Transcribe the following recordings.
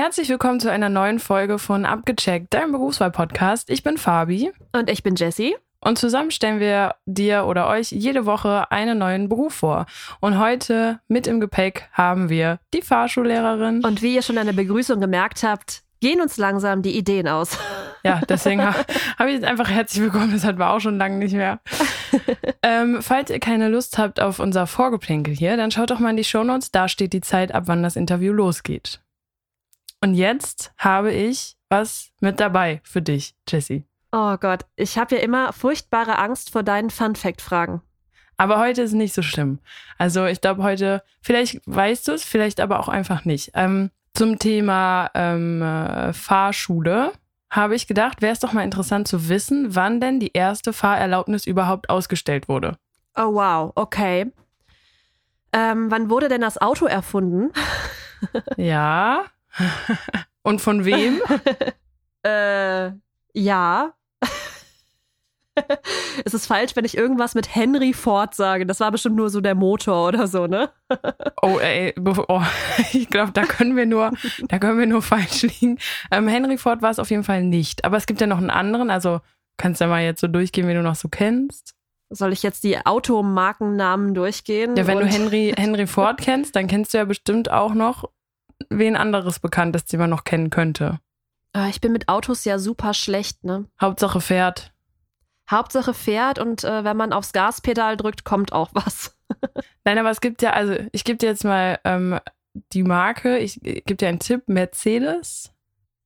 Herzlich willkommen zu einer neuen Folge von Abgecheckt, deinem Berufswahl-Podcast. Ich bin Fabi. Und ich bin Jessie. Und zusammen stellen wir dir oder euch jede Woche einen neuen Beruf vor. Und heute mit im Gepäck haben wir die Fahrschullehrerin. Und wie ihr schon an der Begrüßung gemerkt habt, gehen uns langsam die Ideen aus. Ja, deswegen habe ich jetzt einfach herzlich willkommen. Das hatten wir auch schon lange nicht mehr. ähm, falls ihr keine Lust habt auf unser Vorgeplänkel hier, dann schaut doch mal in die Shownotes. Da steht die Zeit, ab wann das Interview losgeht. Und jetzt habe ich was mit dabei für dich, Jessie. Oh Gott, ich habe ja immer furchtbare Angst vor deinen Fun-Fact-Fragen. Aber heute ist nicht so schlimm. Also ich glaube heute, vielleicht weißt du es, vielleicht aber auch einfach nicht. Ähm, zum Thema ähm, äh, Fahrschule habe ich gedacht, wäre es doch mal interessant zu wissen, wann denn die erste Fahrerlaubnis überhaupt ausgestellt wurde. Oh wow, okay. Ähm, wann wurde denn das Auto erfunden? ja. Und von wem? äh, ja. es ist falsch, wenn ich irgendwas mit Henry Ford sage. Das war bestimmt nur so der Motor oder so, ne? oh, ey, oh, ich glaube, da können wir nur, da können wir nur falsch liegen. Ähm, Henry Ford war es auf jeden Fall nicht. Aber es gibt ja noch einen anderen. Also kannst du ja mal jetzt so durchgehen, wie du noch so kennst. Soll ich jetzt die Automarkennamen durchgehen? Ja, wenn du Henry, Henry Ford kennst, dann kennst du ja bestimmt auch noch wen anderes Bekanntes, den man noch kennen könnte. Ah, ich bin mit Autos ja super schlecht, ne? Hauptsache fährt. Hauptsache fährt und äh, wenn man aufs Gaspedal drückt, kommt auch was. Nein, aber es gibt ja, also ich gebe dir jetzt mal ähm, die Marke, ich gebe dir einen Tipp, Mercedes.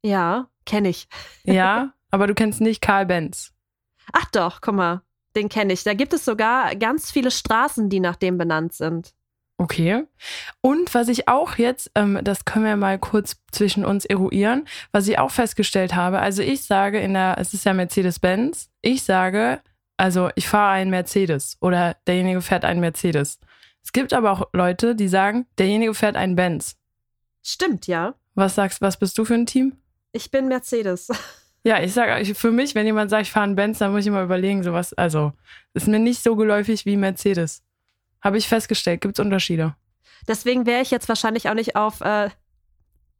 Ja, kenne ich. ja, aber du kennst nicht Karl Benz. Ach doch, guck mal, den kenne ich. Da gibt es sogar ganz viele Straßen, die nach dem benannt sind. Okay. Und was ich auch jetzt, ähm, das können wir mal kurz zwischen uns eruieren, was ich auch festgestellt habe, also ich sage in der, es ist ja Mercedes-Benz, ich sage, also ich fahre einen Mercedes oder derjenige fährt einen Mercedes. Es gibt aber auch Leute, die sagen, derjenige fährt einen Benz. Stimmt, ja. Was sagst, was bist du für ein Team? Ich bin Mercedes. Ja, ich sage, für mich, wenn jemand sagt, ich fahre einen Benz, dann muss ich immer überlegen, sowas, also, ist mir nicht so geläufig wie Mercedes. Habe ich festgestellt. Gibt es Unterschiede? Deswegen wäre ich jetzt wahrscheinlich auch nicht auf äh,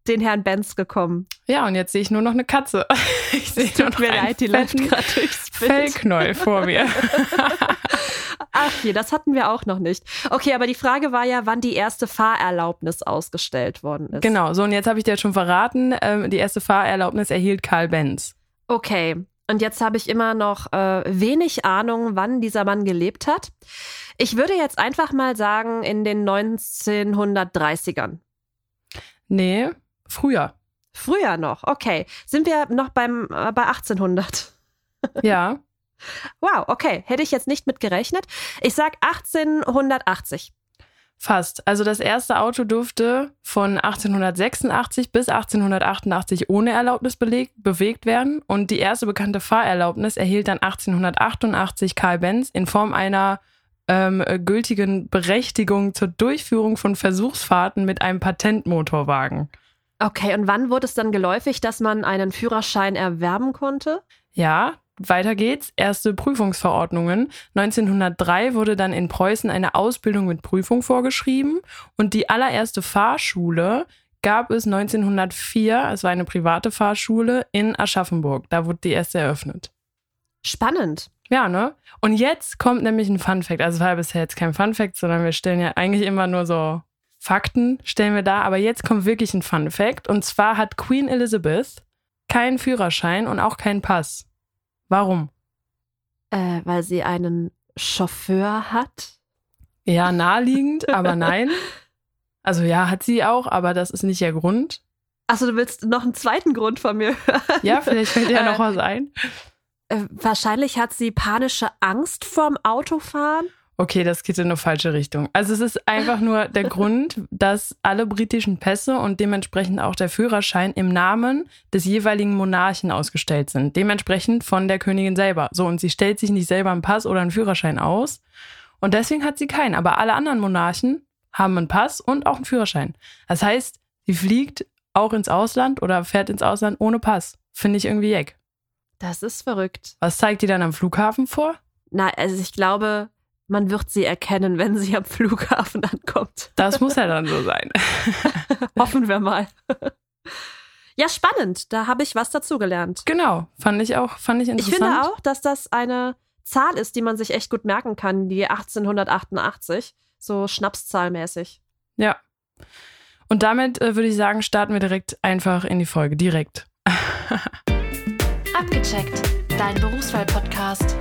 den Herrn Benz gekommen. Ja, und jetzt sehe ich nur noch eine Katze. Ich sehe nur noch mir leid, die läuft gerade durchs Fellknäuel vor mir. Ach hier, das hatten wir auch noch nicht. Okay, aber die Frage war ja, wann die erste Fahrerlaubnis ausgestellt worden ist. Genau, so und jetzt habe ich dir schon verraten, ähm, die erste Fahrerlaubnis erhielt Karl Benz. Okay, und jetzt habe ich immer noch äh, wenig Ahnung, wann dieser Mann gelebt hat. Ich würde jetzt einfach mal sagen, in den 1930ern. Nee, früher. Früher noch, okay. Sind wir noch beim, äh, bei 1800? Ja. wow, okay. Hätte ich jetzt nicht mit gerechnet. Ich sag 1880. Fast. Also das erste Auto durfte von 1886 bis 1888 ohne Erlaubnis bewegt werden und die erste bekannte Fahrerlaubnis erhielt dann 1888 Karl Benz in Form einer ähm, gültigen Berechtigung zur Durchführung von Versuchsfahrten mit einem Patentmotorwagen. Okay, und wann wurde es dann geläufig, dass man einen Führerschein erwerben konnte? Ja, weiter geht's. Erste Prüfungsverordnungen. 1903 wurde dann in Preußen eine Ausbildung mit Prüfung vorgeschrieben und die allererste Fahrschule gab es 1904, es war eine private Fahrschule in Aschaffenburg. Da wurde die erste eröffnet. Spannend. Ja, ne? Und jetzt kommt nämlich ein Fun Fact. Also es war ja bisher jetzt kein Fun Fact, sondern wir stellen ja eigentlich immer nur so Fakten, stellen wir da. Aber jetzt kommt wirklich ein Fun Fact. Und zwar hat Queen Elizabeth keinen Führerschein und auch keinen Pass. Warum? Äh, weil sie einen Chauffeur hat? Ja, naheliegend, aber nein. Also ja, hat sie auch, aber das ist nicht der Grund. Achso, du willst noch einen zweiten Grund von mir hören? Ja, vielleicht fällt ja noch was ein. Äh, wahrscheinlich hat sie panische Angst vorm Autofahren. Okay, das geht in eine falsche Richtung. Also es ist einfach nur der Grund, dass alle britischen Pässe und dementsprechend auch der Führerschein im Namen des jeweiligen Monarchen ausgestellt sind. Dementsprechend von der Königin selber. So, und sie stellt sich nicht selber einen Pass oder einen Führerschein aus. Und deswegen hat sie keinen. Aber alle anderen Monarchen haben einen Pass und auch einen Führerschein. Das heißt, sie fliegt auch ins Ausland oder fährt ins Ausland ohne Pass. Finde ich irgendwie jeck. Das ist verrückt. Was zeigt die dann am Flughafen vor? Na, also ich glaube, man wird sie erkennen, wenn sie am Flughafen ankommt. Das muss ja dann so sein. Hoffen wir mal. Ja, spannend. Da habe ich was dazugelernt. Genau, fand ich auch, fand ich interessant. Ich finde auch, dass das eine Zahl ist, die man sich echt gut merken kann, die 1888, so Schnapszahlmäßig. Ja. Und damit äh, würde ich sagen, starten wir direkt einfach in die Folge. Direkt. Abgecheckt, dein Berufswahl-Podcast.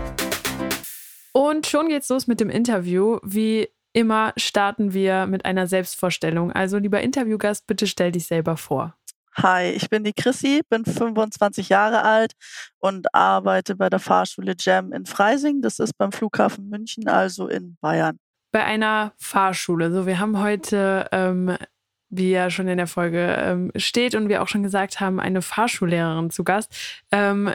Und schon geht's los mit dem Interview. Wie immer starten wir mit einer Selbstvorstellung. Also, lieber Interviewgast, bitte stell dich selber vor. Hi, ich bin die Chrissy, bin 25 Jahre alt und arbeite bei der Fahrschule Jam in Freising. Das ist beim Flughafen München, also in Bayern. Bei einer Fahrschule. So, wir haben heute, ähm, wie ja schon in der Folge ähm, steht und wir auch schon gesagt haben, eine Fahrschullehrerin zu Gast. Ähm,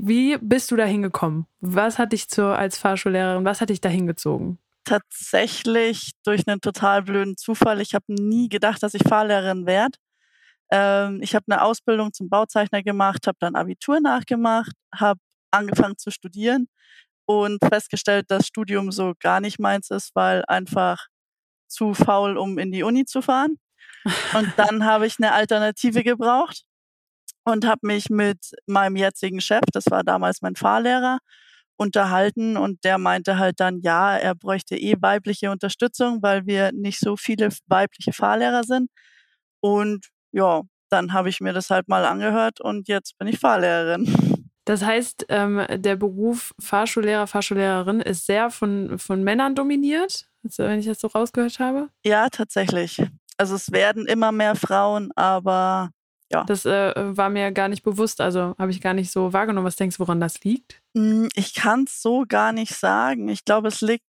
wie bist du da hingekommen? Was hat dich zur, als Fahrschullehrerin, was hat dich da hingezogen? Tatsächlich durch einen total blöden Zufall. Ich habe nie gedacht, dass ich Fahrlehrerin werde. Ähm, ich habe eine Ausbildung zum Bauzeichner gemacht, habe dann Abitur nachgemacht, habe angefangen zu studieren und festgestellt, dass Studium so gar nicht meins ist, weil einfach zu faul, um in die Uni zu fahren. Und dann habe ich eine Alternative gebraucht und habe mich mit meinem jetzigen Chef, das war damals mein Fahrlehrer, unterhalten und der meinte halt dann, ja, er bräuchte eh weibliche Unterstützung, weil wir nicht so viele weibliche Fahrlehrer sind. Und ja, dann habe ich mir das halt mal angehört und jetzt bin ich Fahrlehrerin. Das heißt, ähm, der Beruf Fahrschullehrer, Fahrschullehrerin ist sehr von, von Männern dominiert, wenn ich das so rausgehört habe? Ja, tatsächlich. Also es werden immer mehr Frauen, aber ja. Das äh, war mir gar nicht bewusst, also habe ich gar nicht so wahrgenommen. Was denkst du, woran das liegt? Hm, ich kann es so gar nicht sagen. Ich glaube, es liegt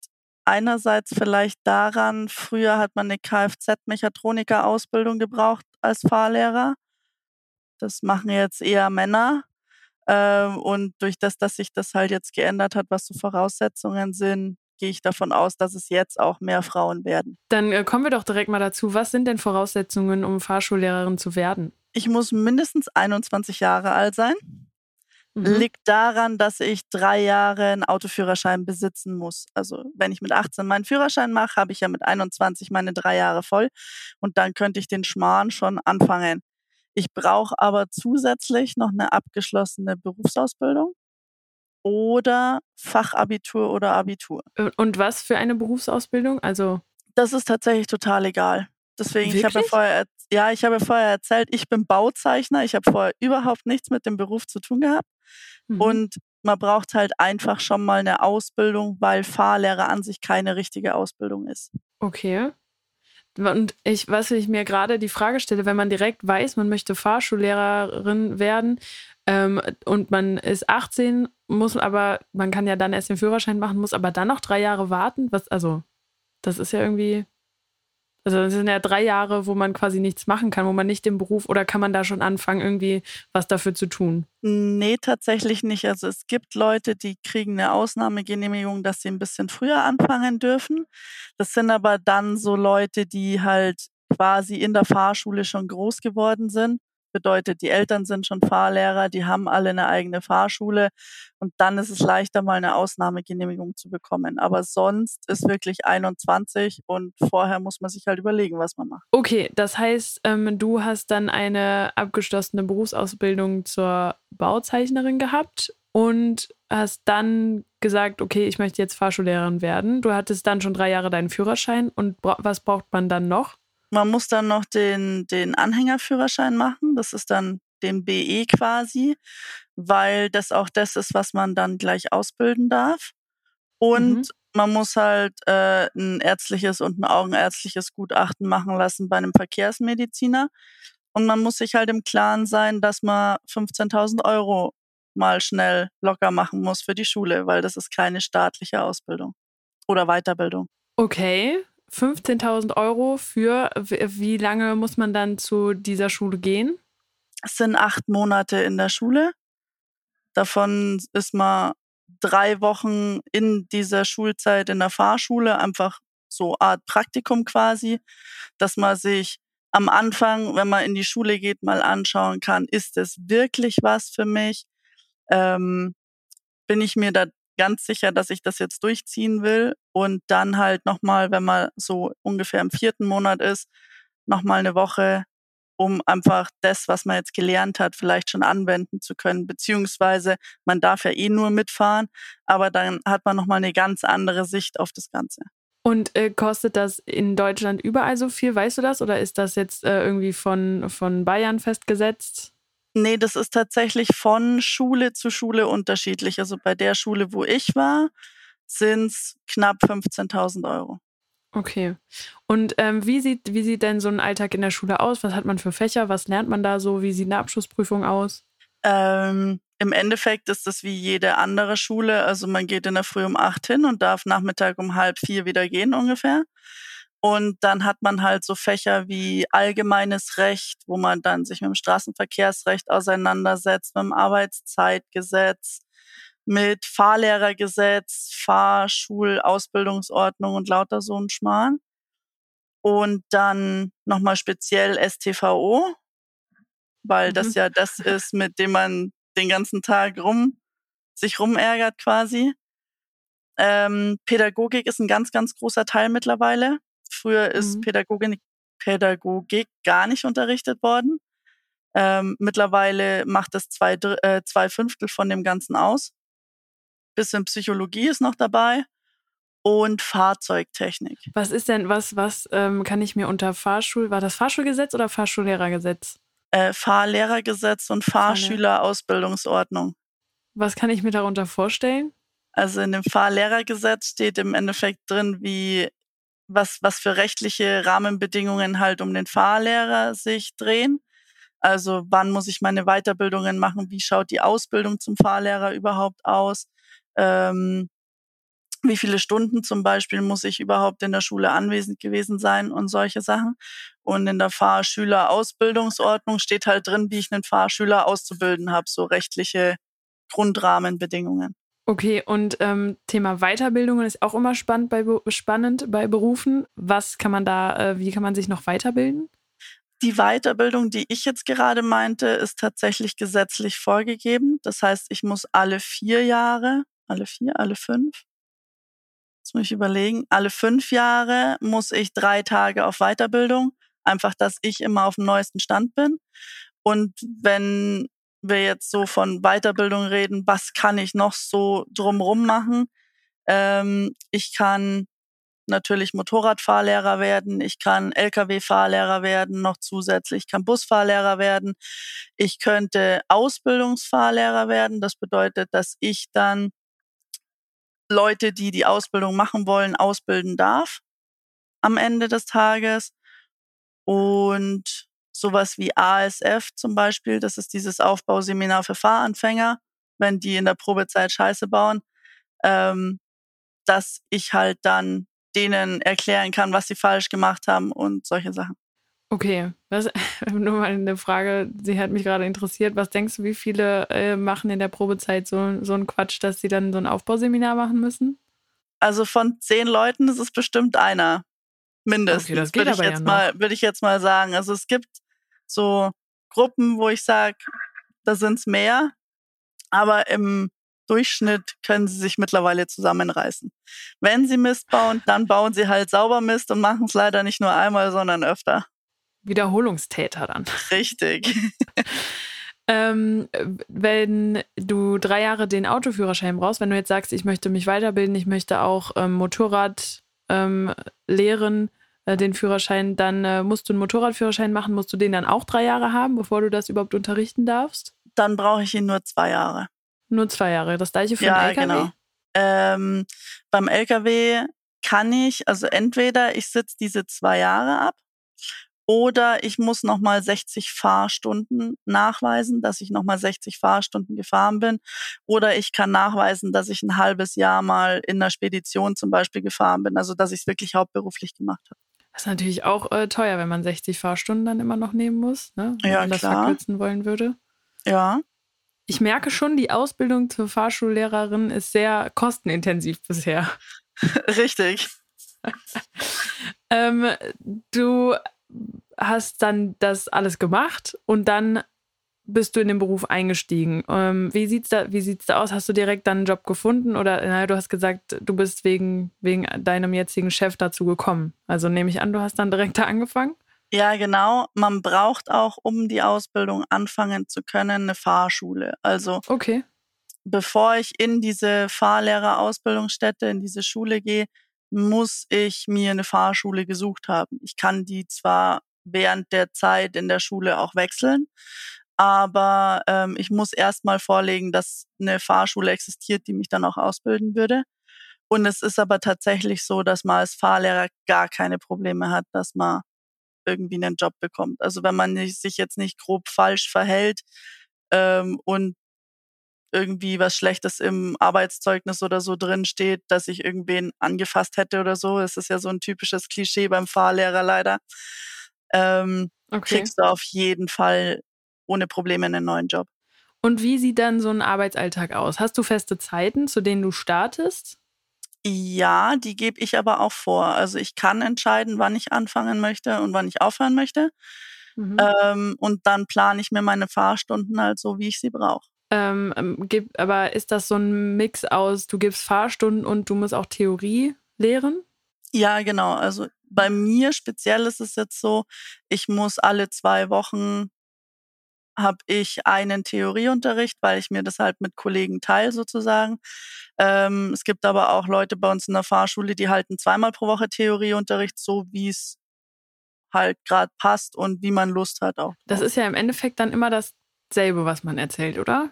einerseits vielleicht daran, früher hat man eine Kfz-Mechatroniker-Ausbildung gebraucht als Fahrlehrer. Das machen jetzt eher Männer. Ähm, und durch das, dass sich das halt jetzt geändert hat, was so Voraussetzungen sind, gehe ich davon aus, dass es jetzt auch mehr Frauen werden. Dann äh, kommen wir doch direkt mal dazu. Was sind denn Voraussetzungen, um Fahrschullehrerin zu werden? Ich muss mindestens 21 Jahre alt sein. Mhm. Liegt daran, dass ich drei Jahre einen Autoführerschein besitzen muss. Also wenn ich mit 18 meinen Führerschein mache, habe ich ja mit 21 meine drei Jahre voll und dann könnte ich den Schmarrn schon anfangen. Ich brauche aber zusätzlich noch eine abgeschlossene Berufsausbildung oder Fachabitur oder Abitur. Und was für eine Berufsausbildung? Also das ist tatsächlich total egal. Deswegen, Wirklich? ich habe ja vorher, ja, ich habe vorher erzählt, ich bin Bauzeichner. Ich habe vorher überhaupt nichts mit dem Beruf zu tun gehabt. Mhm. Und man braucht halt einfach schon mal eine Ausbildung, weil Fahrlehrer an sich keine richtige Ausbildung ist. Okay. Und ich, was ich mir gerade die Frage stelle, wenn man direkt weiß, man möchte Fahrschullehrerin werden ähm, und man ist 18, muss aber, man kann ja dann erst den Führerschein machen, muss aber dann noch drei Jahre warten. Was, also, das ist ja irgendwie also das sind ja drei Jahre, wo man quasi nichts machen kann, wo man nicht im Beruf oder kann man da schon anfangen, irgendwie was dafür zu tun? Nee, tatsächlich nicht. Also es gibt Leute, die kriegen eine Ausnahmegenehmigung, dass sie ein bisschen früher anfangen dürfen. Das sind aber dann so Leute, die halt quasi in der Fahrschule schon groß geworden sind bedeutet, die Eltern sind schon Fahrlehrer, die haben alle eine eigene Fahrschule und dann ist es leichter, mal eine Ausnahmegenehmigung zu bekommen. Aber sonst ist wirklich 21 und vorher muss man sich halt überlegen, was man macht. Okay, das heißt, ähm, du hast dann eine abgeschlossene Berufsausbildung zur Bauzeichnerin gehabt und hast dann gesagt, okay, ich möchte jetzt Fahrschullehrerin werden. Du hattest dann schon drei Jahre deinen Führerschein und was braucht man dann noch? Man muss dann noch den, den Anhängerführerschein machen. Das ist dann den BE quasi, weil das auch das ist, was man dann gleich ausbilden darf. Und mhm. man muss halt äh, ein ärztliches und ein augenärztliches Gutachten machen lassen bei einem Verkehrsmediziner. Und man muss sich halt im Klaren sein, dass man 15.000 Euro mal schnell locker machen muss für die Schule, weil das ist keine staatliche Ausbildung oder Weiterbildung. Okay, 15.000 Euro für, wie lange muss man dann zu dieser Schule gehen? Es sind acht Monate in der Schule. Davon ist man drei Wochen in dieser Schulzeit in der Fahrschule, einfach so Art Praktikum quasi, dass man sich am Anfang, wenn man in die Schule geht, mal anschauen kann, ist es wirklich was für mich? Ähm, bin ich mir da ganz sicher, dass ich das jetzt durchziehen will und dann halt nochmal, wenn man so ungefähr im vierten Monat ist, nochmal eine Woche um einfach das, was man jetzt gelernt hat, vielleicht schon anwenden zu können. Beziehungsweise man darf ja eh nur mitfahren, aber dann hat man nochmal eine ganz andere Sicht auf das Ganze. Und äh, kostet das in Deutschland überall so viel? Weißt du das? Oder ist das jetzt äh, irgendwie von, von Bayern festgesetzt? Nee, das ist tatsächlich von Schule zu Schule unterschiedlich. Also bei der Schule, wo ich war, sind es knapp 15.000 Euro. Okay. Und ähm, wie, sieht, wie sieht denn so ein Alltag in der Schule aus? Was hat man für Fächer? Was lernt man da so? Wie sieht eine Abschlussprüfung aus? Ähm, Im Endeffekt ist das wie jede andere Schule. Also man geht in der Früh um acht hin und darf Nachmittag um halb vier wieder gehen ungefähr. Und dann hat man halt so Fächer wie allgemeines Recht, wo man dann sich mit dem Straßenverkehrsrecht auseinandersetzt, mit dem Arbeitszeitgesetz, mit Fahrlehrergesetz, Fahrschulausbildungsordnung und lauter so ein Schmarrn. Und dann nochmal speziell STVO, weil mhm. das ja das ist, mit dem man den ganzen Tag rum, sich rumärgert quasi. Ähm, Pädagogik ist ein ganz, ganz großer Teil mittlerweile. Früher ist mhm. Pädagogik, Pädagogik gar nicht unterrichtet worden. Ähm, mittlerweile macht das zwei, äh, zwei Fünftel von dem Ganzen aus bisschen Psychologie ist noch dabei und Fahrzeugtechnik. Was ist denn, was, was ähm, kann ich mir unter Fahrschul, war das Fahrschulgesetz oder Fahrschullehrergesetz? Äh, Fahrlehrergesetz und Fahrschülerausbildungsordnung. Was kann ich mir darunter vorstellen? Also in dem Fahrlehrergesetz steht im Endeffekt drin, wie was, was für rechtliche Rahmenbedingungen halt um den Fahrlehrer sich drehen. Also wann muss ich meine Weiterbildungen machen? Wie schaut die Ausbildung zum Fahrlehrer überhaupt aus? ähm, wie viele Stunden zum Beispiel muss ich überhaupt in der Schule anwesend gewesen sein und solche Sachen. Und in der Fahrschülerausbildungsordnung steht halt drin, wie ich einen Fahrschüler auszubilden habe, so rechtliche Grundrahmenbedingungen. Okay, und ähm, Thema Weiterbildungen ist auch immer spannend bei, spannend bei Berufen. Was kann man da, äh, wie kann man sich noch weiterbilden? Die Weiterbildung, die ich jetzt gerade meinte, ist tatsächlich gesetzlich vorgegeben. Das heißt, ich muss alle vier Jahre alle vier, alle fünf. Jetzt muss ich überlegen. Alle fünf Jahre muss ich drei Tage auf Weiterbildung. Einfach, dass ich immer auf dem neuesten Stand bin. Und wenn wir jetzt so von Weiterbildung reden, was kann ich noch so drumrum machen? Ähm, ich kann natürlich Motorradfahrlehrer werden, ich kann Lkw-Fahrlehrer werden, noch zusätzlich, ich kann Busfahrlehrer werden, ich könnte Ausbildungsfahrlehrer werden. Das bedeutet, dass ich dann Leute, die die Ausbildung machen wollen, ausbilden darf am Ende des Tages. Und sowas wie ASF zum Beispiel, das ist dieses Aufbauseminar für Fahranfänger, wenn die in der Probezeit Scheiße bauen, ähm, dass ich halt dann denen erklären kann, was sie falsch gemacht haben und solche Sachen. Okay, das, nur mal eine Frage, sie hat mich gerade interessiert. Was denkst du, wie viele äh, machen in der Probezeit so, so einen Quatsch, dass sie dann so ein Aufbauseminar machen müssen? Also von zehn Leuten ist es bestimmt einer. Mindestens. Okay, das geht würde ich jetzt ja mal, würde ich jetzt mal sagen. Also es gibt so Gruppen, wo ich sage, da sind es mehr, aber im Durchschnitt können sie sich mittlerweile zusammenreißen. Wenn sie Mist bauen, dann bauen sie halt sauber Mist und machen es leider nicht nur einmal, sondern öfter. Wiederholungstäter dann. Richtig. ähm, wenn du drei Jahre den Autoführerschein brauchst, wenn du jetzt sagst, ich möchte mich weiterbilden, ich möchte auch ähm, Motorrad ähm, lehren, äh, den Führerschein, dann äh, musst du einen Motorradführerschein machen, musst du den dann auch drei Jahre haben, bevor du das überhaupt unterrichten darfst? Dann brauche ich ihn nur zwei Jahre. Nur zwei Jahre. Das gleiche für ja, den LKW? Genau. Ähm, beim LKW kann ich, also entweder ich sitze diese zwei Jahre ab oder ich muss nochmal 60 Fahrstunden nachweisen, dass ich nochmal 60 Fahrstunden gefahren bin. Oder ich kann nachweisen, dass ich ein halbes Jahr mal in einer Spedition zum Beispiel gefahren bin. Also dass ich es wirklich hauptberuflich gemacht habe. Das ist natürlich auch äh, teuer, wenn man 60 Fahrstunden dann immer noch nehmen muss, ne? wenn ja, man das klar. verkürzen wollen würde. Ja. Ich merke schon, die Ausbildung zur Fahrschullehrerin ist sehr kostenintensiv bisher. Richtig. ähm, du hast dann das alles gemacht und dann bist du in den Beruf eingestiegen. Ähm, wie sieht's da, wie sieht's da aus? Hast du direkt dann einen Job gefunden oder naja, du hast gesagt, du bist wegen, wegen deinem jetzigen Chef dazu gekommen. Also nehme ich an, du hast dann direkt da angefangen? Ja, genau. Man braucht auch, um die Ausbildung anfangen zu können, eine Fahrschule. Also Okay. bevor ich in diese Fahrlehrerausbildungsstätte, in diese Schule gehe, muss ich mir eine Fahrschule gesucht haben. Ich kann die zwar während der Zeit in der Schule auch wechseln, aber ähm, ich muss erstmal vorlegen, dass eine Fahrschule existiert, die mich dann auch ausbilden würde. Und es ist aber tatsächlich so, dass man als Fahrlehrer gar keine Probleme hat, dass man irgendwie einen Job bekommt. Also wenn man nicht, sich jetzt nicht grob falsch verhält ähm, und irgendwie was Schlechtes im Arbeitszeugnis oder so drin steht, dass ich irgendwen angefasst hätte oder so. Es ist ja so ein typisches Klischee beim Fahrlehrer leider. Ähm, Okay. Kriegst du auf jeden Fall ohne Probleme einen neuen Job. Und wie sieht dann so ein Arbeitsalltag aus? Hast du feste Zeiten, zu denen du startest? Ja, die gebe ich aber auch vor. Also ich kann entscheiden, wann ich anfangen möchte und wann ich aufhören möchte. Mhm. Ähm, und dann plane ich mir meine Fahrstunden halt so, wie ich sie brauche. Ähm, ähm, aber ist das so ein Mix aus, du gibst Fahrstunden und du musst auch Theorie lehren? Ja, genau. Also bei mir speziell ist es jetzt so, ich muss alle zwei Wochen habe ich einen Theorieunterricht, weil ich mir das halt mit Kollegen teile sozusagen. Ähm, es gibt aber auch Leute bei uns in der Fahrschule, die halten zweimal pro Woche Theorieunterricht, so wie es halt gerade passt und wie man Lust hat auch. Das ist ja im Endeffekt dann immer dasselbe, was man erzählt, oder?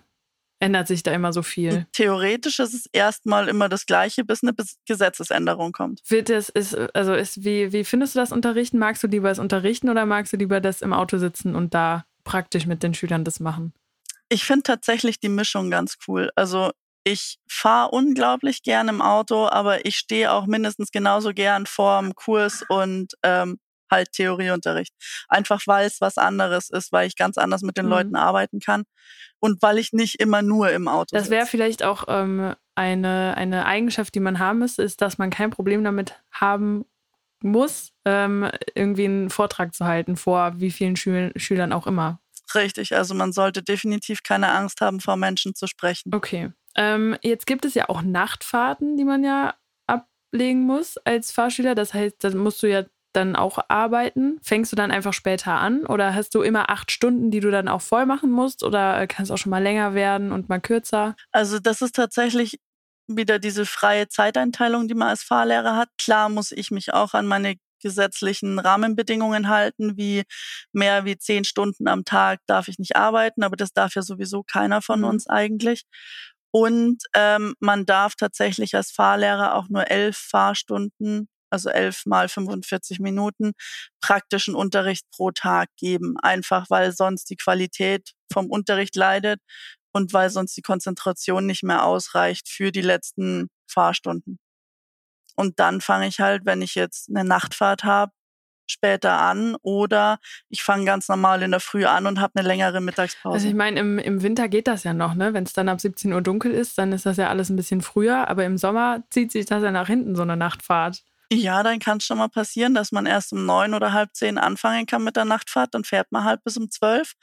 Ändert sich da immer so viel? Theoretisch ist es erstmal immer das Gleiche, bis eine Gesetzesänderung kommt. Wird es, ist, also ist, wie, wie findest du das Unterrichten? Magst du lieber das Unterrichten oder magst du lieber das im Auto sitzen und da praktisch mit den Schülern das machen? Ich finde tatsächlich die Mischung ganz cool. Also ich fahre unglaublich gern im Auto, aber ich stehe auch mindestens genauso gern vorm Kurs und ähm, halt Theorieunterricht. Einfach weil es was anderes ist, weil ich ganz anders mit den Mhm. Leuten arbeiten kann und weil ich nicht immer nur im Auto Das wäre vielleicht auch ähm, eine, eine Eigenschaft, die man haben müsste, ist, dass man kein Problem damit haben muss, ähm, irgendwie einen Vortrag zu halten vor wie vielen Schül Schülern auch immer. Richtig, also man sollte definitiv keine Angst haben, vor Menschen zu sprechen. Okay. Ähm, jetzt gibt es ja auch Nachtfahrten, die man ja ablegen muss als Fahrschüler. Das heißt, dann musst du ja dann auch arbeiten. Fängst du dann einfach später an oder hast du immer acht Stunden, die du dann auch voll machen musst oder kann es auch schon mal länger werden und mal kürzer? Also das ist tatsächlich wieder diese freie Zeiteinteilung, die man als Fahrlehrer hat. Klar muss ich mich auch an meine gesetzlichen Rahmenbedingungen halten, wie mehr wie zehn Stunden am Tag darf ich nicht arbeiten, aber das darf ja sowieso keiner von Mhm. uns eigentlich. Und ähm, man darf tatsächlich als Fahrlehrer auch nur elf Fahrstunden, also elf mal 45 Minuten, praktischen Unterricht pro Tag geben. Einfach weil sonst die Qualität vom Unterricht leidet und weil sonst die Konzentration nicht mehr ausreicht für die letzten Fahrstunden. Und dann fange ich halt, wenn ich jetzt eine Nachtfahrt habe, später an oder ich fange ganz normal in der Früh an und habe eine längere Mittagspause. Also ich meine, im, im Winter geht das ja noch, ne? Wenn es dann ab 17 Uhr dunkel ist, dann ist das ja alles ein bisschen früher, aber im Sommer zieht sich das ja nach hinten, so eine Nachtfahrt. ja, dann kann es schon mal passieren, dass man erst um neun oder halb zehn anfangen kann mit der Nachtfahrt, dann fährt man halt bis um zwölf.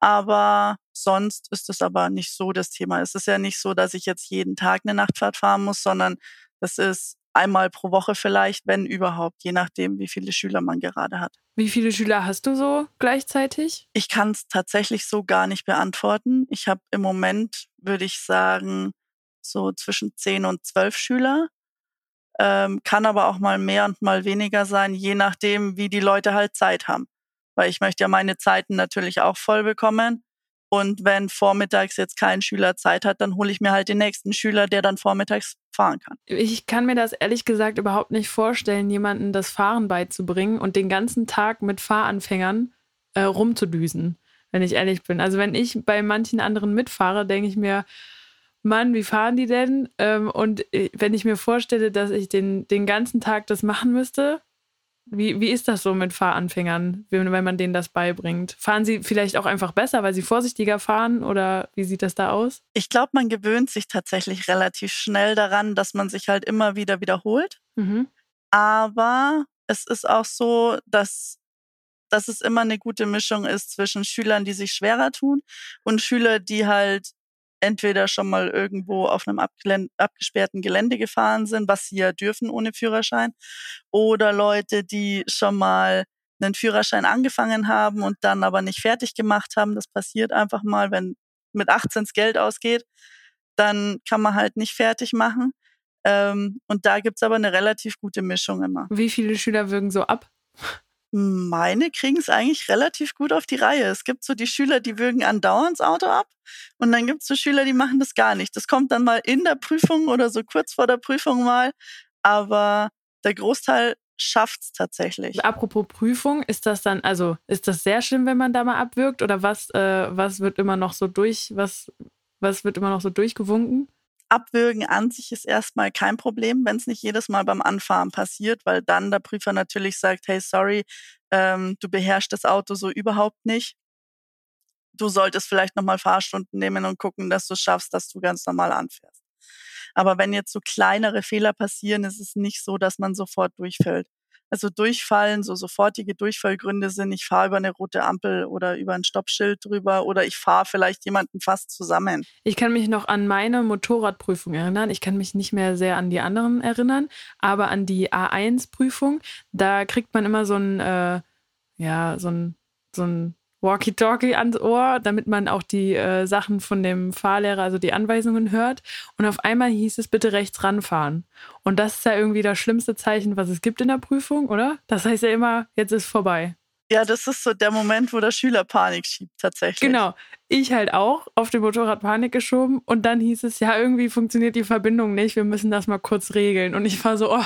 Aber sonst ist es aber nicht so das Thema. Es ist ja nicht so, dass ich jetzt jeden Tag eine Nachtfahrt fahren muss, sondern das ist einmal pro Woche vielleicht, wenn überhaupt, je nachdem, wie viele Schüler man gerade hat. Wie viele Schüler hast du so gleichzeitig? Ich kann es tatsächlich so gar nicht beantworten. Ich habe im Moment, würde ich sagen, so zwischen zehn und zwölf Schüler. Ähm, kann aber auch mal mehr und mal weniger sein, je nachdem, wie die Leute halt Zeit haben. Weil ich möchte ja meine Zeiten natürlich auch voll bekommen. Und wenn vormittags jetzt kein Schüler Zeit hat, dann hole ich mir halt den nächsten Schüler, der dann vormittags fahren kann. Ich kann mir das ehrlich gesagt überhaupt nicht vorstellen, jemandem das Fahren beizubringen und den ganzen Tag mit Fahranfängern äh, rumzudüsen, wenn ich ehrlich bin. Also wenn ich bei manchen anderen mitfahre, denke ich mir, Mann, wie fahren die denn? Ähm, und äh, wenn ich mir vorstelle, dass ich den, den ganzen Tag das machen müsste, wie, wie ist das so mit Fahranfängern, wenn, wenn man denen das beibringt? Fahren sie vielleicht auch einfach besser, weil sie vorsichtiger fahren oder wie sieht das da aus? Ich glaube, man gewöhnt sich tatsächlich relativ schnell daran, dass man sich halt immer wieder wiederholt. Mhm. Aber es ist auch so, dass, dass es immer eine gute Mischung ist zwischen Schülern, die sich schwerer tun und Schüler, die halt entweder schon mal irgendwo auf einem abgesperrten Gelände gefahren sind, was sie ja dürfen ohne Führerschein, oder Leute, die schon mal einen Führerschein angefangen haben und dann aber nicht fertig gemacht haben. Das passiert einfach mal, wenn mit 18 das Geld ausgeht, dann kann man halt nicht fertig machen. Ähm, und da gibt's aber eine relativ gute Mischung immer. Wie viele Schüler würgen so ab? Meine kriegen es eigentlich relativ gut auf die Reihe. Es gibt so die Schüler, die würgen andauernd das Auto ab und dann gibt es so Schüler, die machen das gar nicht. Das kommt dann mal in der Prüfung oder so kurz vor der Prüfung mal, aber der Großteil schafft es tatsächlich. Apropos Prüfung, ist das dann, also ist das sehr schlimm, wenn man da mal abwirkt oder was, äh, was wird immer noch so durch, was, was wird immer noch so durchgewunken? Abwürgen an sich ist erstmal kein Problem, wenn es nicht jedes Mal beim Anfahren passiert, weil dann der Prüfer natürlich sagt, hey, sorry, ähm, du beherrschst das Auto so überhaupt nicht. Du solltest vielleicht nochmal Fahrstunden nehmen und gucken, dass du schaffst, dass du ganz normal anfährst. Aber wenn jetzt so kleinere Fehler passieren, ist es nicht so, dass man sofort durchfällt. Also durchfallen, so sofortige Durchfallgründe sind, ich fahre über eine rote Ampel oder über ein Stoppschild drüber oder ich fahre vielleicht jemanden fast zusammen. Ich kann mich noch an meine Motorradprüfung erinnern. Ich kann mich nicht mehr sehr an die anderen erinnern, aber an die A1-Prüfung, da kriegt man immer so ein, äh, ja, so ein, so ein Walkie-Talkie ans Ohr, damit man auch die äh, Sachen von dem Fahrlehrer, also die Anweisungen hört. Und auf einmal hieß es bitte rechts ranfahren. Und das ist ja irgendwie das schlimmste Zeichen, was es gibt in der Prüfung, oder? Das heißt ja immer, jetzt ist vorbei. Ja, das ist so der Moment, wo der Schüler Panik schiebt, tatsächlich. Genau. Ich halt auch auf dem Motorrad Panik geschoben und dann hieß es, ja, irgendwie funktioniert die Verbindung nicht, wir müssen das mal kurz regeln. Und ich war so, oh,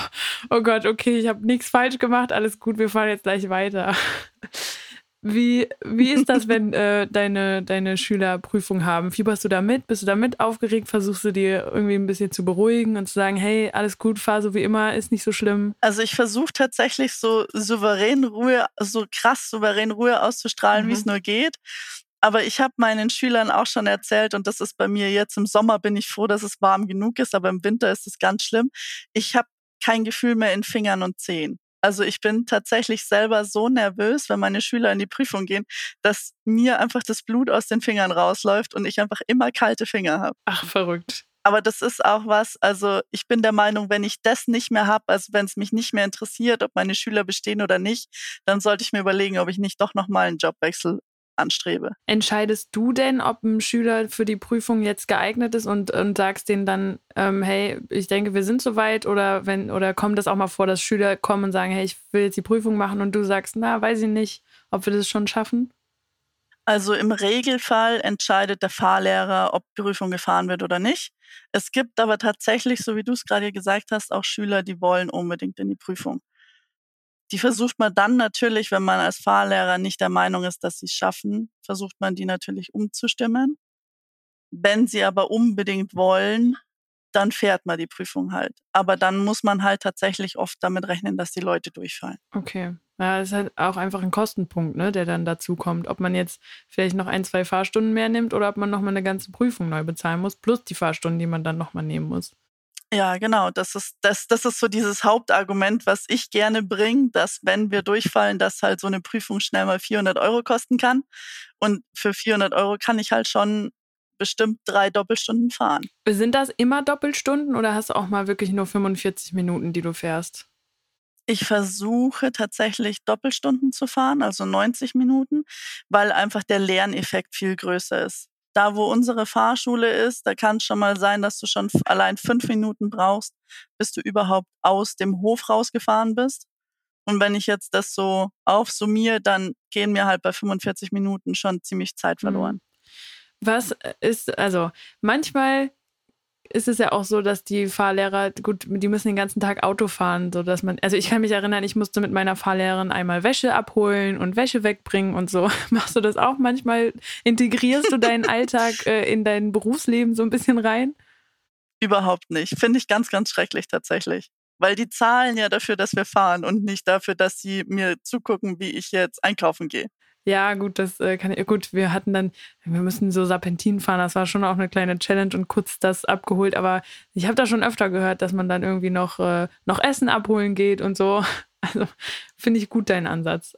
oh Gott, okay, ich habe nichts falsch gemacht, alles gut, wir fahren jetzt gleich weiter. Wie, wie ist das, wenn äh, deine, deine Schüler Prüfung haben? Fieberst du da mit? Bist du da mit aufgeregt? Versuchst du dir irgendwie ein bisschen zu beruhigen und zu sagen, hey, alles gut, fahr so wie immer, ist nicht so schlimm? Also ich versuche tatsächlich so souverän Ruhe, so krass souverän Ruhe auszustrahlen, mhm. wie es nur geht. Aber ich habe meinen Schülern auch schon erzählt, und das ist bei mir jetzt im Sommer, bin ich froh, dass es warm genug ist, aber im Winter ist es ganz schlimm. Ich habe kein Gefühl mehr in Fingern und Zehen. Also ich bin tatsächlich selber so nervös, wenn meine Schüler in die Prüfung gehen, dass mir einfach das Blut aus den Fingern rausläuft und ich einfach immer kalte Finger habe. Ach, verrückt. Aber das ist auch was, also ich bin der Meinung, wenn ich das nicht mehr habe, also wenn es mich nicht mehr interessiert, ob meine Schüler bestehen oder nicht, dann sollte ich mir überlegen, ob ich nicht doch nochmal einen Jobwechsel anstrebe. Entscheidest du denn, ob ein Schüler für die Prüfung jetzt geeignet ist und, und sagst denen dann, ähm, hey, ich denke, wir sind soweit oder wenn oder kommt das auch mal vor, dass Schüler kommen und sagen, hey, ich will jetzt die Prüfung machen und du sagst, na, weiß ich nicht, ob wir das schon schaffen? Also im Regelfall entscheidet der Fahrlehrer, ob Prüfung gefahren wird oder nicht. Es gibt aber tatsächlich, so wie du es gerade gesagt hast, auch Schüler, die wollen unbedingt in die Prüfung. Die versucht man dann natürlich, wenn man als Fahrlehrer nicht der Meinung ist, dass sie es schaffen, versucht man die natürlich umzustimmen. Wenn sie aber unbedingt wollen, dann fährt man die Prüfung halt. Aber dann muss man halt tatsächlich oft damit rechnen, dass die Leute durchfallen. Okay. Ja, das ist halt auch einfach ein Kostenpunkt, ne, der dann dazu kommt. Ob man jetzt vielleicht noch ein, zwei Fahrstunden mehr nimmt oder ob man nochmal eine ganze Prüfung neu bezahlen muss, plus die Fahrstunden, die man dann nochmal nehmen muss. Ja, genau. Das ist, das, das ist so dieses Hauptargument, was ich gerne bringe, dass wenn wir durchfallen, dass halt so eine Prüfung schnell mal 400 Euro kosten kann. Und für 400 Euro kann ich halt schon bestimmt drei Doppelstunden fahren. Sind das immer Doppelstunden oder hast du auch mal wirklich nur 45 Minuten, die du fährst? Ich versuche tatsächlich Doppelstunden zu fahren, also 90 Minuten, weil einfach der Lerneffekt viel größer ist da wo unsere Fahrschule ist, da kann es schon mal sein, dass du schon allein fünf Minuten brauchst, bis du überhaupt aus dem Hof rausgefahren bist. Und wenn ich jetzt das so aufsummiere, dann gehen mir halt bei 45 Minuten schon ziemlich Zeit mhm. verloren. Was ist, also manchmal ist es ja auch so, dass die Fahrlehrer, gut, die müssen den ganzen Tag Auto fahren, so dass man, also ich kann mich erinnern, ich musste mit meiner Fahrlehrerin einmal Wäsche abholen und Wäsche wegbringen und so. Machst du das auch manchmal? Integrierst du deinen Alltag äh, in dein Berufsleben so ein bisschen rein? Überhaupt nicht. Finde ich ganz, ganz schrecklich tatsächlich. Weil die zahlen ja dafür, dass wir fahren und nicht dafür, dass sie mir zugucken, wie ich jetzt einkaufen gehe. Ja, gut, das äh, kann ich. Gut, wir hatten dann, wir müssen so Serpentin fahren. Das war schon auch eine kleine Challenge und kurz das abgeholt. Aber ich habe da schon öfter gehört, dass man dann irgendwie noch, äh, noch Essen abholen geht und so. Also finde ich gut deinen Ansatz.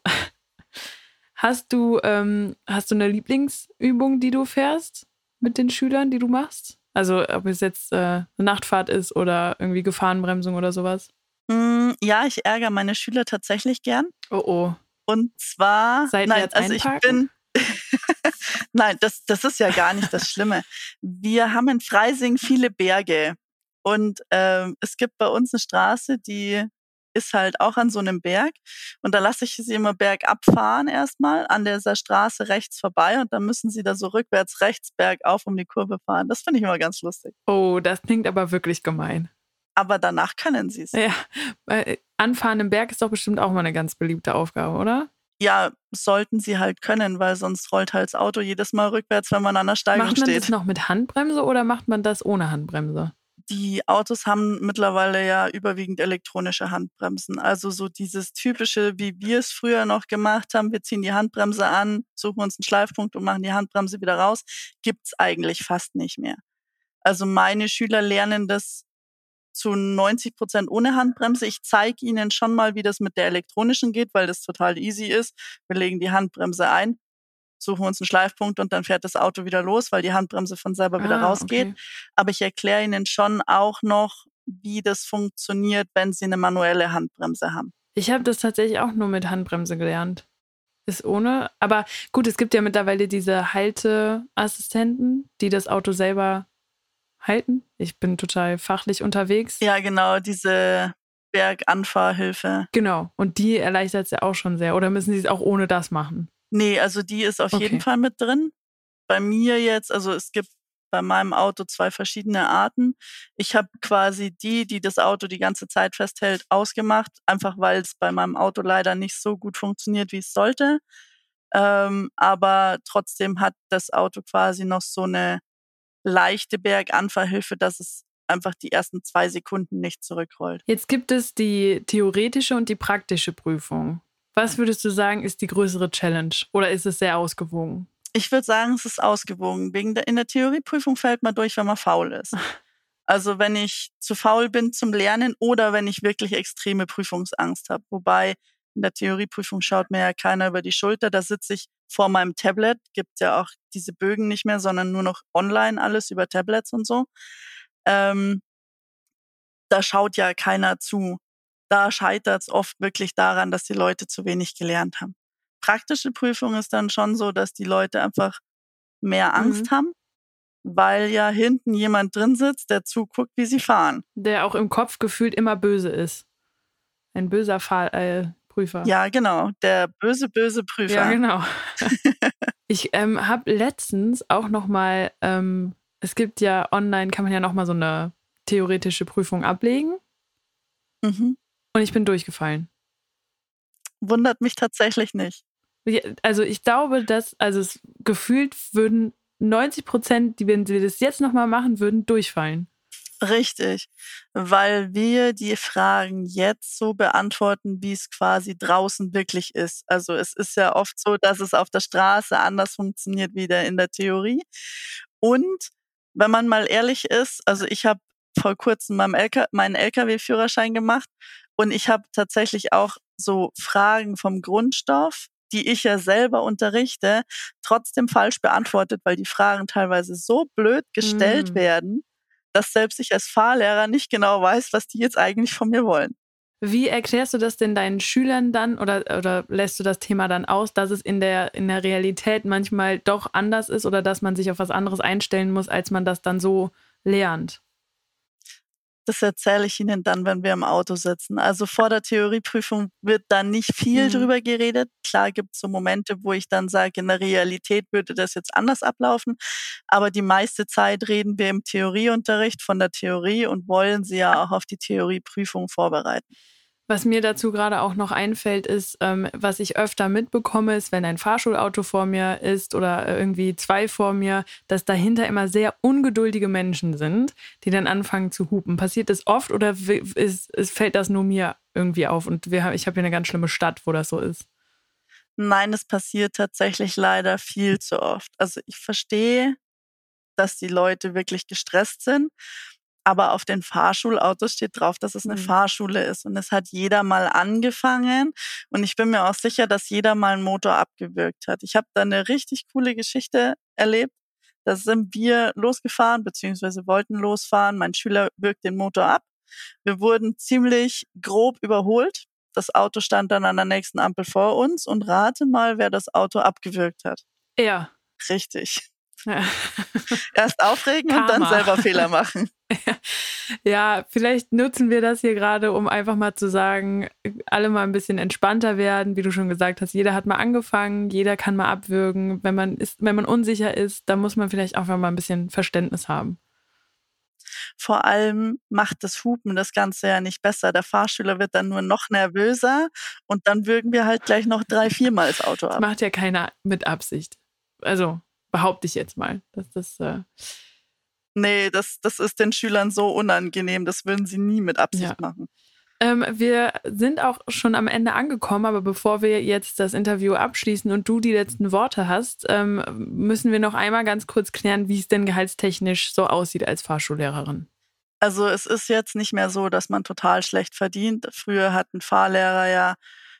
Hast du, ähm, hast du eine Lieblingsübung, die du fährst mit den Schülern, die du machst? Also ob es jetzt äh, eine Nachtfahrt ist oder irgendwie Gefahrenbremsung oder sowas? Mm, ja, ich ärgere meine Schüler tatsächlich gern. Oh oh. Und zwar, Seitwärts nein, also ich einparken? bin, nein, das, das ist ja gar nicht das Schlimme. Wir haben in Freising viele Berge und ähm, es gibt bei uns eine Straße, die ist halt auch an so einem Berg und da lasse ich sie immer bergab fahren erstmal an dieser Straße rechts vorbei und dann müssen sie da so rückwärts rechts bergauf um die Kurve fahren. Das finde ich immer ganz lustig. Oh, das klingt aber wirklich gemein. Aber danach können sie es. Ja, weil Anfahren im Berg ist doch bestimmt auch mal eine ganz beliebte Aufgabe, oder? Ja, sollten sie halt können, weil sonst rollt halt das Auto jedes Mal rückwärts, wenn man an der Steigung Macht man steht. das noch mit Handbremse oder macht man das ohne Handbremse? die Autos haben mittlerweile ja überwiegend elektronische Handbremsen. Also so dieses typische, wie wir es früher noch gemacht haben, wir ziehen die Handbremse an, suchen uns einen Schleifpunkt und machen die Handbremse wieder raus, gibt's eigentlich fast nicht mehr. Also meine Schüler lernen das zu 90 Prozent ohne Handbremse. Ich zeige ihnen schon mal, wie das mit der elektronischen geht, weil das total easy ist. Wir legen die Handbremse ein, suchen uns einen Schleifpunkt und dann fährt das Auto wieder los, weil die Handbremse von selber wieder Ah, rausgeht. okay. Aber ich erkläre ihnen schon auch noch, wie das funktioniert, wenn sie eine manuelle Handbremse haben. Ich habe das tatsächlich auch nur mit Handbremse gelernt. Ist ohne. Aber gut, es gibt ja mittlerweile diese Halteassistenten, die das Auto selber halten. Ich bin total fachlich unterwegs. Ja, genau, diese Berganfahrhilfe. Genau. Und die erleichtert es ja auch schon sehr. Oder müssen sie es auch ohne das machen? Nee, also die ist auf jeden Okay. Fall mit drin. Bei mir jetzt, also es gibt bei meinem Auto zwei verschiedene Arten. Ich habe quasi die, die das Auto die ganze Zeit festhält, ausgemacht, einfach weil es bei meinem Auto leider nicht so gut funktioniert, wie es sollte. Ähm, aber trotzdem hat das Auto quasi noch so eine leichte Berganfahrhilfe, dass es einfach die ersten zwei Sekunden nicht zurückrollt. Jetzt gibt es die theoretische und die praktische Prüfung. Was würdest du sagen, ist die größere Challenge? Oder ist es sehr ausgewogen? Ich würde sagen, es ist ausgewogen. Wegen der, in der Theorieprüfung fällt man durch, wenn man faul ist. Also wenn ich zu faul bin zum Lernen oder wenn ich wirklich extreme Prüfungsangst habe. Wobei in der Theorieprüfung schaut mir ja keiner über die Schulter. Da sitze ich vor meinem Tablet. Gibt ja auch diese Bögen nicht mehr, sondern nur noch online alles über Tablets und so. Ähm, da schaut ja keiner zu. Da scheitert es oft wirklich daran, dass die Leute zu wenig gelernt haben. Praktische Prüfung ist dann schon so, dass die Leute einfach mehr Angst haben, weil ja hinten jemand drin sitzt, der zuguckt, wie sie fahren. Der auch im Kopf gefühlt immer böse ist. Ein böser Fahr äh, Prüfer. Ja, genau, der böse, böse Prüfer. Ja, genau. ich ähm, habe letztens auch noch mal, ähm, es gibt ja online, kann man ja noch mal so eine theoretische Prüfung ablegen. Mhm. Und ich bin durchgefallen. Wundert mich tatsächlich nicht. Also ich glaube, dass, also es gefühlt würden 90 Prozent, die, wenn sie das jetzt noch mal machen würden, durchfallen. Richtig, weil wir die Fragen jetzt so beantworten, wie es quasi draußen wirklich ist. Also es ist ja oft so, dass es auf der Straße anders funktioniert wie der in der Theorie. Und wenn man mal ehrlich ist, also ich habe vor kurzem meinen, LK, meinen LKW-Führerschein gemacht und ich habe tatsächlich auch so Fragen vom Grundstoff, die ich ja selber unterrichte, trotzdem falsch beantwortet, weil die Fragen teilweise so blöd gestellt Mm. werden, dass selbst ich als Fahrlehrer nicht genau weiß, was die jetzt eigentlich von mir wollen. Wie erklärst du das denn deinen Schülern dann oder, oder lässt du das Thema dann aus, dass es in der, in der Realität manchmal doch anders ist oder dass man sich auf was anderes einstellen muss, als man das dann so lernt? Das erzähle ich Ihnen dann, wenn wir im Auto sitzen. Also vor der Theorieprüfung wird da nicht viel Mhm. drüber geredet. Klar gibt es so Momente, wo ich dann sage, in der Realität würde das jetzt anders ablaufen. Aber die meiste Zeit reden wir im Theorieunterricht von der Theorie und wollen sie ja auch auf die Theorieprüfung vorbereiten. Was mir dazu gerade auch noch einfällt, ist, ähm, was ich öfter mitbekomme, ist, wenn ein Fahrschulauto vor mir ist oder äh, irgendwie zwei vor mir, dass dahinter immer sehr ungeduldige Menschen sind, die dann anfangen zu hupen. Passiert das oft oder ist, ist, fällt das nur mir irgendwie auf? Und wir, ich habe hier eine ganz schlimme Stadt, wo das so ist. Nein, es passiert tatsächlich leider viel zu oft. Also ich verstehe, dass die Leute wirklich gestresst sind, aber auf den Fahrschulautos steht drauf, dass es eine Mhm. Fahrschule ist und es hat jeder mal angefangen und ich bin mir auch sicher, dass jeder mal einen Motor abgewürgt hat. Ich habe da eine richtig coole Geschichte erlebt. Da sind wir losgefahren, beziehungsweise wollten losfahren. Mein Schüler wirkt den Motor ab. Wir wurden ziemlich grob überholt Das Auto stand dann an der nächsten Ampel vor uns und rate mal, wer das Auto abgewürgt hat. Ja. Richtig. Ja. Erst aufregen und dann Karma. selber Fehler machen. Ja, vielleicht nutzen wir das hier gerade, um einfach mal zu sagen, alle mal ein bisschen entspannter werden. Wie du schon gesagt hast, jeder hat mal angefangen, jeder kann mal abwürgen. Wenn man ist, wenn man unsicher ist, dann muss man vielleicht auch mal ein bisschen Verständnis haben. Vor allem macht das Hupen das Ganze ja nicht besser. Der Fahrschüler wird dann nur noch nervöser und dann würgen wir halt gleich noch drei, viermal das Auto Das ab. macht ja keiner mit Absicht. Also behaupte ich jetzt mal, dass das äh, Nee, das, das ist den Schülern so unangenehm. Das würden sie nie mit Absicht Ja. machen. Ähm, wir sind auch schon am Ende angekommen, aber bevor wir jetzt das Interview abschließen und du die letzten Worte hast, ähm, müssen wir noch einmal ganz kurz klären, wie es denn gehaltstechnisch so aussieht als Fahrschullehrerin. Also es ist jetzt nicht mehr so, dass man total schlecht verdient. Früher hatten Fahrlehrer ja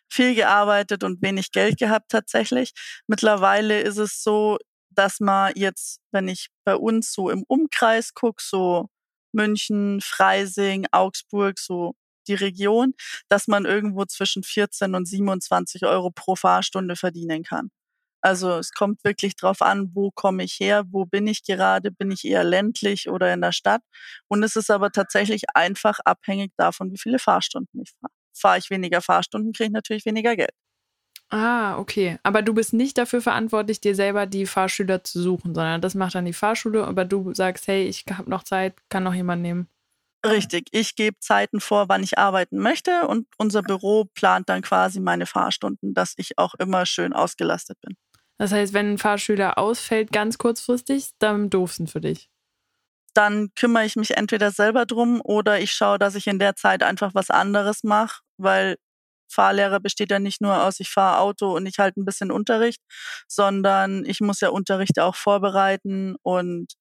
viel gearbeitet und wenig Geld gehabt tatsächlich. Mittlerweile ist es so, dass man jetzt, wenn ich bei uns so im Umkreis gucke, so München, Freising, Augsburg, so die Region, dass man irgendwo zwischen 14 und 27 Euro pro Fahrstunde verdienen kann. Also es kommt wirklich drauf an, wo komme ich her, wo bin ich gerade, bin ich eher ländlich oder in der Stadt. Und es ist aber tatsächlich einfach abhängig davon, wie viele Fahrstunden ich fahre. Fahre ich weniger Fahrstunden, kriege ich natürlich weniger Geld. Ah, okay. Aber du bist nicht dafür verantwortlich, dir selber die Fahrschüler zu suchen, sondern das macht dann die Fahrschule, aber du sagst, hey, ich habe noch Zeit, kann noch jemand nehmen. Richtig, ich gebe Zeiten vor, wann ich arbeiten möchte und unser Büro plant dann quasi meine Fahrstunden, dass ich auch immer schön ausgelastet bin. Das heißt, wenn ein Fahrschüler ausfällt, ganz kurzfristig, dann doofsten für dich. Dann kümmere ich mich entweder selber drum oder ich schaue, dass ich in der Zeit einfach was anderes mache, weil Fahrlehrer besteht ja nicht nur aus, ich fahre Auto und ich halte ein bisschen Unterricht, sondern ich muss ja Unterricht auch vorbereiten und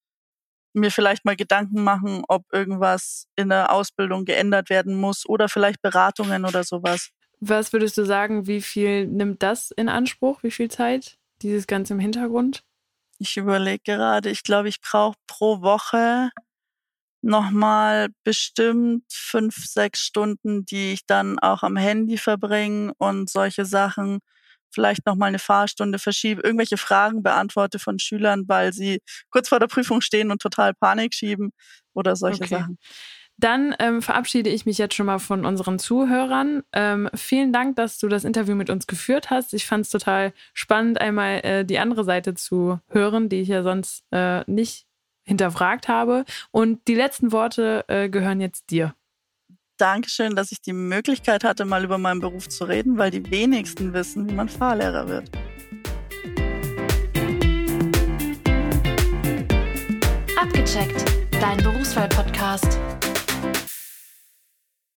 mir vielleicht mal Gedanken machen, ob irgendwas in der Ausbildung geändert werden muss oder vielleicht Beratungen oder sowas. Was würdest du sagen, wie viel nimmt das in Anspruch? Wie viel Zeit? Dieses Ganze im Hintergrund? Ich überlege gerade, ich glaube, ich brauche pro Woche nochmal bestimmt fünf, sechs Stunden, die ich dann auch am Handy verbringe und solche Sachen. Vielleicht nochmal eine Fahrstunde verschiebe, irgendwelche Fragen beantworte von Schülern, weil sie kurz vor der Prüfung stehen und total Panik schieben oder solche Okay. Sachen. Dann ähm, verabschiede ich mich jetzt schon mal von unseren Zuhörern. Ähm, vielen Dank, dass du das Interview mit uns geführt hast. Ich fand es total spannend, einmal äh, die andere Seite zu hören, die ich ja sonst äh, nicht hinterfragt habe. Und die letzten Worte äh, gehören jetzt dir. Dankeschön, dass ich die Möglichkeit hatte, mal über meinen Beruf zu reden, weil die wenigsten wissen, wie man Fahrlehrer wird. Abgecheckt. Dein Berufswahl-Podcast.